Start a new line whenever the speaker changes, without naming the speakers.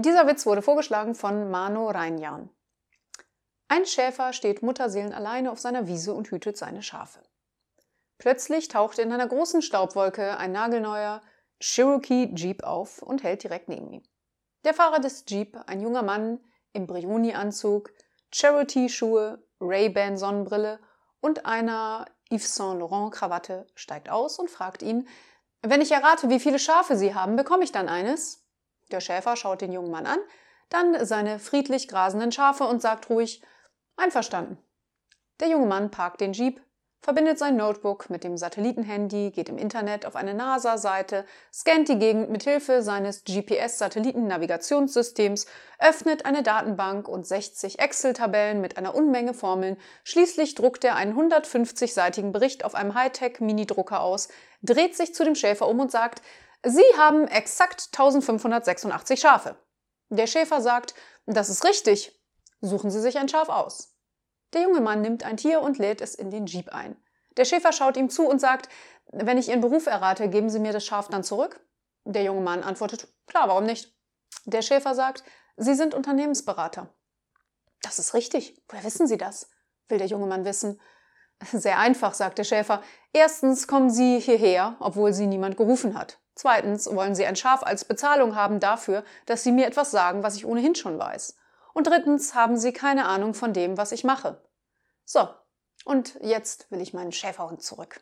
Dieser Witz wurde vorgeschlagen von Mano Reinjan. Ein Schäfer steht Mutterseelen alleine auf seiner Wiese und hütet seine Schafe. Plötzlich taucht in einer großen Staubwolke ein nagelneuer Cherokee Jeep auf und hält direkt neben ihm. Der Fahrer des Jeep, ein junger Mann im Brioni-Anzug, Charity-Schuhe, Ray-Ban-Sonnenbrille und einer Yves Saint Laurent-Krawatte, steigt aus und fragt ihn, wenn ich errate, wie viele Schafe Sie haben, bekomme ich dann eines? Der Schäfer schaut den jungen Mann an, dann seine friedlich grasenden Schafe und sagt ruhig, einverstanden. Der junge Mann parkt den Jeep, verbindet sein Notebook mit dem Satellitenhandy, geht im Internet auf eine NASA-Seite, scannt die Gegend mit Hilfe seines GPS-Satellitennavigationssystems, öffnet eine Datenbank und 60 Excel-Tabellen mit einer Unmenge Formeln. Schließlich druckt er einen 150-seitigen Bericht auf einem Hightech-Minidrucker aus, dreht sich zu dem Schäfer um und sagt, Sie haben exakt 1586 Schafe. Der Schäfer sagt, das ist richtig. Suchen Sie sich ein Schaf aus. Der junge Mann nimmt ein Tier und lädt es in den Jeep ein. Der Schäfer schaut ihm zu und sagt, wenn ich Ihren Beruf errate, geben Sie mir das Schaf dann zurück? Der junge Mann antwortet, klar, warum nicht? Der Schäfer sagt, Sie sind Unternehmensberater. Das ist richtig. Woher wissen Sie das? will der junge Mann wissen. Sehr einfach, sagt der Schäfer. Erstens kommen Sie hierher, obwohl Sie niemand gerufen hat. Zweitens wollen Sie ein Schaf als Bezahlung haben dafür, dass Sie mir etwas sagen, was ich ohnehin schon weiß. Und drittens haben sie keine Ahnung von dem, was ich mache. So, und jetzt will ich meinen Schäferhund zurück.